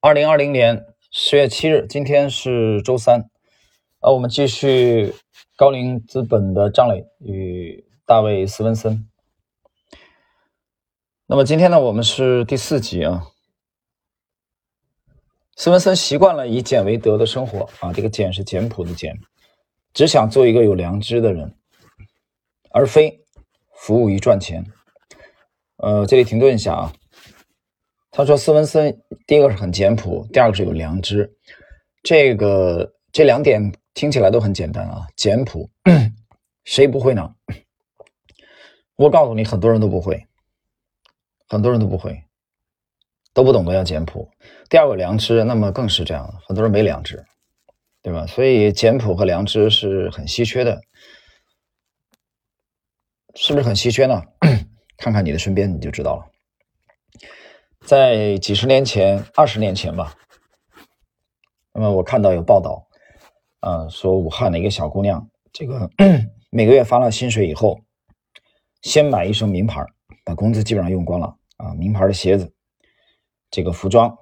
二零二零年十月七日，今天是周三，呃，我们继续高瓴资本的张磊与大卫斯文森。那么今天呢，我们是第四集啊。斯文森习惯了以简为德的生活啊，这个简是简朴的简，只想做一个有良知的人，而非服务于赚钱。呃，这里停顿一下啊。他说：“斯文森，第一个是很简朴，第二个是有良知。这个这两点听起来都很简单啊，简朴，谁不会呢？我告诉你，很多人都不会，很多人都不会，都不懂得要简朴。第二个良知，那么更是这样，很多人没良知，对吧？所以简朴和良知是很稀缺的，是不是很稀缺呢？看看你的身边，你就知道了。”在几十年前、二十年前吧，那么我看到有报道，啊，说武汉的一个小姑娘，这个 每个月发了薪水以后，先买一身名牌，把工资基本上用光了啊，名牌的鞋子、这个服装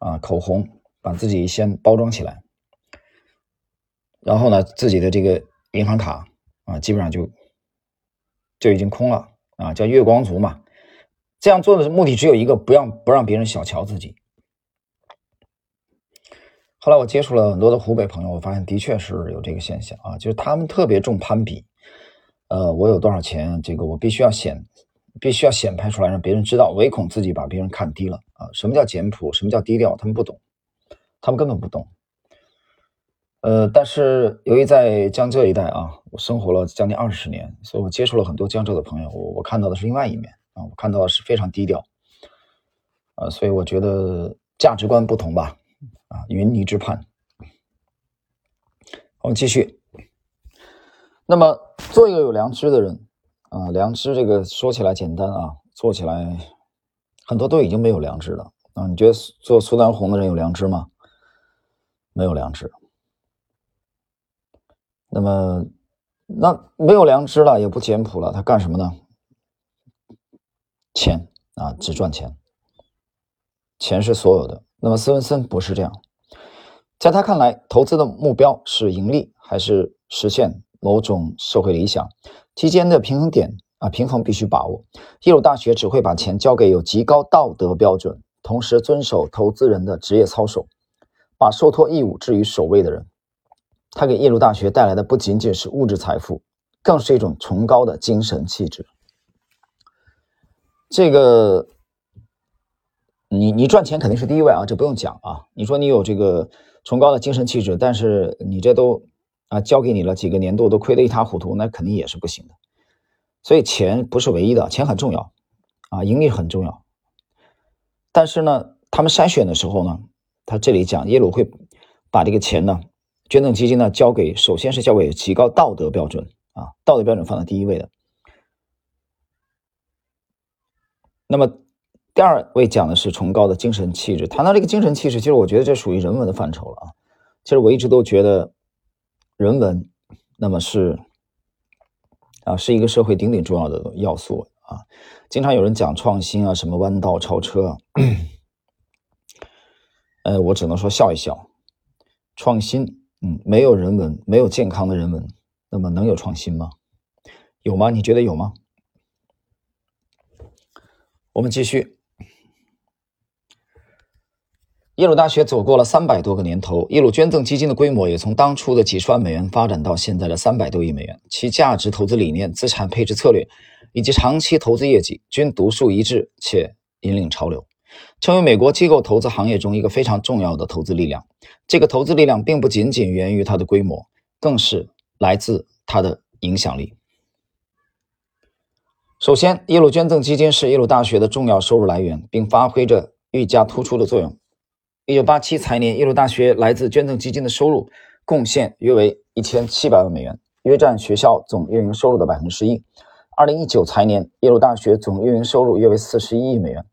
啊、口红，把自己先包装起来，然后呢，自己的这个银行卡啊，基本上就就已经空了啊，叫月光族嘛。这样做的目的只有一个，不让不让别人小瞧自己。后来我接触了很多的湖北朋友，我发现的确是有这个现象啊，就是他们特别重攀比。呃，我有多少钱，这个我必须要显，必须要显摆出来，让别人知道，唯恐自己把别人看低了啊。什么叫简朴？什么叫低调？他们不懂，他们根本不懂。呃，但是由于在江浙一带啊，我生活了将近二十年，所以我接触了很多江浙的朋友，我我看到的是另外一面。啊，我看到是非常低调，啊，所以我觉得价值观不同吧，啊，云泥之畔。我们继续。那么，做一个有良知的人，啊，良知这个说起来简单啊，做起来很多都已经没有良知了啊。你觉得做苏丹红的人有良知吗？没有良知。那么，那没有良知了，也不简朴了，他干什么呢？钱啊，只赚钱，钱是所有的。那么斯文森不是这样，在他看来，投资的目标是盈利还是实现某种社会理想？期间的平衡点啊，平衡必须把握。耶鲁大学只会把钱交给有极高道德标准，同时遵守投资人的职业操守，把受托义务置于首位的人。他给耶鲁大学带来的不仅仅是物质财富，更是一种崇高的精神气质。这个，你你赚钱肯定是第一位啊，这不用讲啊。你说你有这个崇高的精神气质，但是你这都啊交给你了几个年度都亏得一塌糊涂，那肯定也是不行的。所以钱不是唯一的，钱很重要啊，盈利很重要。但是呢，他们筛选的时候呢，他这里讲耶鲁会把这个钱呢，捐赠基金呢交给，首先是交给极高道德标准啊，道德标准放在第一位的。那么，第二位讲的是崇高的精神气质。谈到这个精神气质，其实我觉得这属于人文的范畴了啊。其实我一直都觉得，人文，那么是啊，是一个社会顶顶重要的要素啊。经常有人讲创新啊，什么弯道超车，呃，我只能说笑一笑。创新，嗯，没有人文，没有健康的人文，那么能有创新吗？有吗？你觉得有吗？我们继续。耶鲁大学走过了三百多个年头，耶鲁捐赠基金的规模也从当初的几十万美元发展到现在的三百多亿美元。其价值投资理念、资产配置策略以及长期投资业绩均独树一帜，且引领潮流，成为美国机构投资行业中一个非常重要的投资力量。这个投资力量并不仅仅源于它的规模，更是来自它的影响力。首先，耶鲁捐赠基金是耶鲁大学的重要收入来源，并发挥着愈加突出的作用。1987财年，耶鲁大学来自捐赠基金的收入贡献约为1700万美元，约占学校总运营收入的11%。2019财年，耶鲁大学总运营收入约为41亿美元，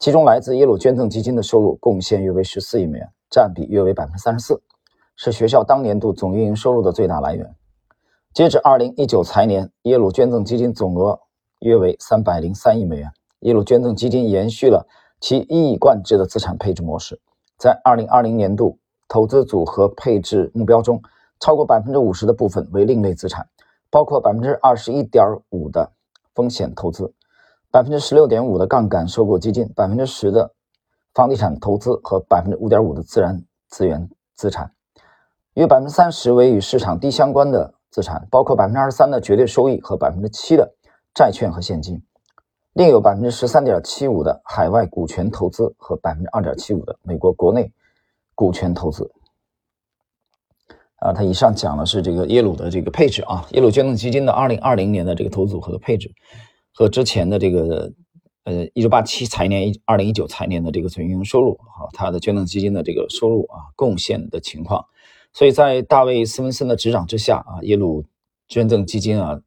其中来自耶鲁捐赠基金的收入贡献约为14亿美元，占比约为34%，是学校当年度总运营收入的最大来源。截至2019财年，耶鲁捐赠基金总额。约为三百零三亿美元。耶鲁捐赠基金延续了其一以贯之的资产配置模式，在二零二零年度投资组合配置目标中，超过百分之五十的部分为另类资产，包括百分之二十一点五的风险投资，百分之十六点五的杠杆收购基金，百分之十的房地产投资和百分之五点五的自然资源资产，约百分之三十为与市场低相关的资产，包括百分之二十三的绝对收益和百分之七的债券和现金。另有百分之十三点七五的海外股权投资和百分之二点七五的美国国内股权投资。啊，他以上讲的是这个耶鲁的这个配置啊，耶鲁捐赠基金的二零二零年的这个投资组合的配置，和之前的这个呃一九八七财年、一二零一九财年的这个总运营收入啊，他的捐赠基金的这个收入啊贡献的情况。所以在大卫斯文森的执掌之下啊，耶鲁捐赠基金啊，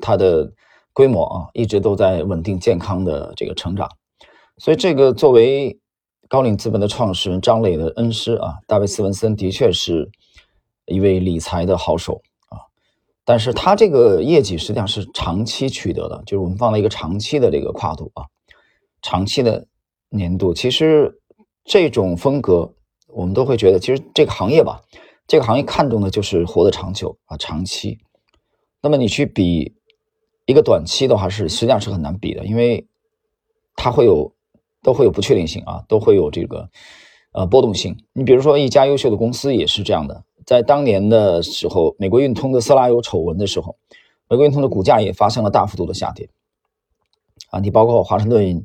它的。规模啊，一直都在稳定健康的这个成长，所以这个作为高瓴资本的创始人张磊的恩师啊，大卫斯文森的确是一位理财的好手啊，但是他这个业绩实际上是长期取得的，就是我们放在一个长期的这个跨度啊，长期的年度，其实这种风格我们都会觉得，其实这个行业吧，这个行业看重的就是活得长久啊，长期，那么你去比。一个短期的话是实际上是很难比的，因为它会有都会有不确定性啊，都会有这个呃波动性。你比如说一家优秀的公司也是这样的，在当年的时候，美国运通的色拉油丑闻的时候，美国运通的股价也发生了大幅度的下跌啊。你包括华盛顿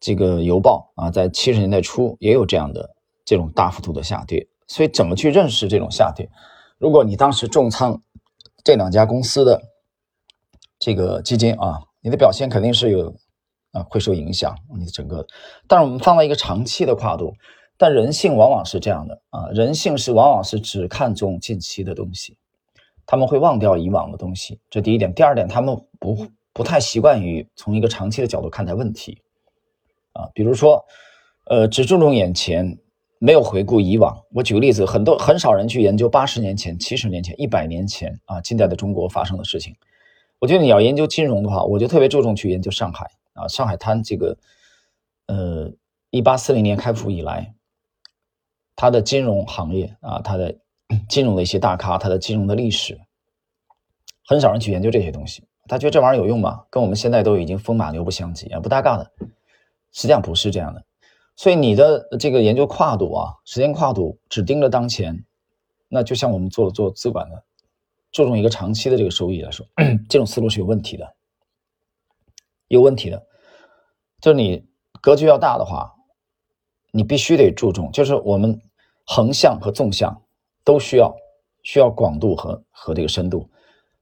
这个邮报啊，在七十年代初也有这样的这种大幅度的下跌。所以怎么去认识这种下跌？如果你当时重仓这两家公司的。这个基金啊，你的表现肯定是有啊，会受影响。你的整个，但是我们放到一个长期的跨度，但人性往往是这样的啊，人性是往往是只看重近期的东西，他们会忘掉以往的东西。这第一点，第二点，他们不不太习惯于从一个长期的角度看待问题啊。比如说，呃，只注重眼前，没有回顾以往。我举个例子，很多很少人去研究八十年前、七十年前、一百年前啊，近代的中国发生的事情。我觉得你要研究金融的话，我就特别注重去研究上海啊，上海滩这个，呃，一八四零年开埠以来，它的金融行业啊，它的金融的一些大咖，它的金融的历史，很少人去研究这些东西。他觉得这玩意儿有用吗？跟我们现在都已经风马牛不相及啊，不搭嘎的。实际上不是这样的。所以你的这个研究跨度啊，时间跨度只盯着当前，那就像我们做做资管的。注重一个长期的这个收益来说，这种思路是有问题的，有问题的。就是你格局要大的话，你必须得注重，就是我们横向和纵向都需要，需要广度和和这个深度。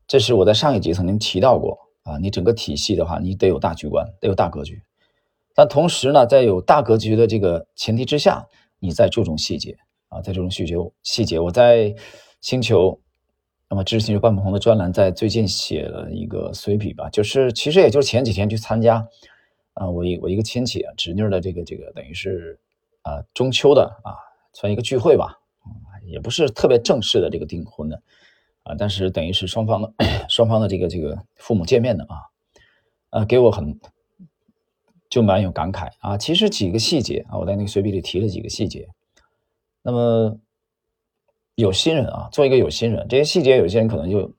这是我在上一集曾经提到过啊，你整个体系的话，你得有大局观，得有大格局。但同时呢，在有大格局的这个前提之下，你再注重细节啊，在这种细节细节，我在星球。那么，知识星球半不红的专栏在最近写了一个随笔吧，就是其实也就是前几天去参加，啊，我一我一个亲戚啊侄女的这个这个等于是啊中秋的啊算一个聚会吧，也不是特别正式的这个订婚的啊，但是等于是双方的双方的这个这个父母见面的啊，啊给我很就蛮有感慨啊，其实几个细节啊，我在那个随笔里提了几个细节，那么。有心人啊，做一个有心人，这些细节有些人可能就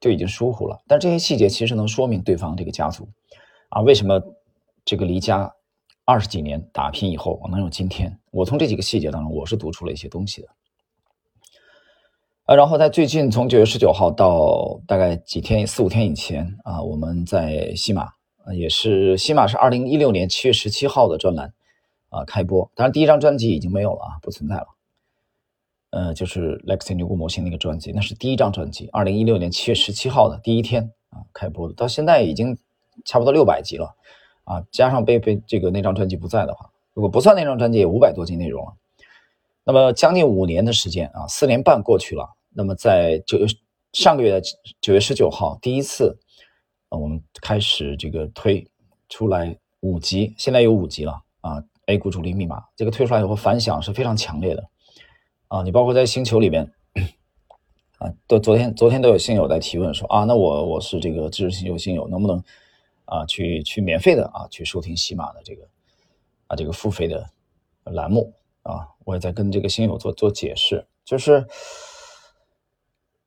就已经疏忽了，但这些细节其实能说明对方这个家族啊，为什么这个离家二十几年打拼以后能有今天？我从这几个细节当中，我是读出了一些东西的。啊，然后在最近从九月十九号到大概几天四五天以前啊，我们在西马啊，也是西马是二零一六年七月十七号的专栏啊开播，当然第一张专辑已经没有了啊，不存在了。呃，就是 Lexi 牛股模型那个专辑，那是第一张专辑，二零一六年七月十七号的第一天啊开播的，到现在已经差不多六百集了啊，加上被被这个那张专辑不在的话，如果不算那张专辑，也五百多集内容了。那么将近五年的时间啊，四年半过去了。那么在九月上个月的九月十九号，第一次啊，我们开始这个推出来五集，现在有五集了啊，A 股主力密码这个推出来以后反响是非常强烈的。啊，你包括在星球里面，啊，都昨天昨天都有星友在提问说啊，那我我是这个知识星球星友，能不能啊去去免费的啊去收听喜马的这个啊这个付费的栏目啊，我也在跟这个新友做做解释，就是，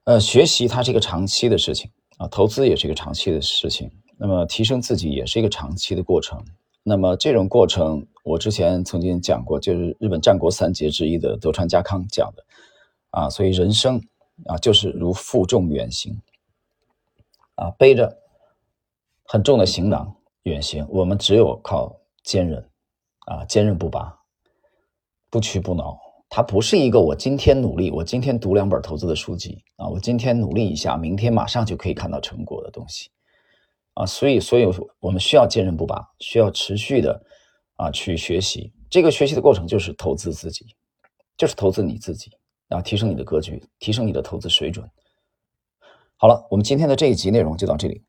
呃，学习它是一个长期的事情啊，投资也是一个长期的事情，那么提升自己也是一个长期的过程。那么这种过程，我之前曾经讲过，就是日本战国三杰之一的德川家康讲的啊，所以人生啊，就是如负重远行啊，背着很重的行囊远行，我们只有靠坚韧啊，坚韧不拔。不屈不挠，它不是一个我今天努力，我今天读两本投资的书籍啊，我今天努力一下，明天马上就可以看到成果的东西啊，所以，所以我们需要坚韧不拔，需要持续的啊去学习。这个学习的过程就是投资自己，就是投资你自己啊，提升你的格局，提升你的投资水准。好了，我们今天的这一集内容就到这里。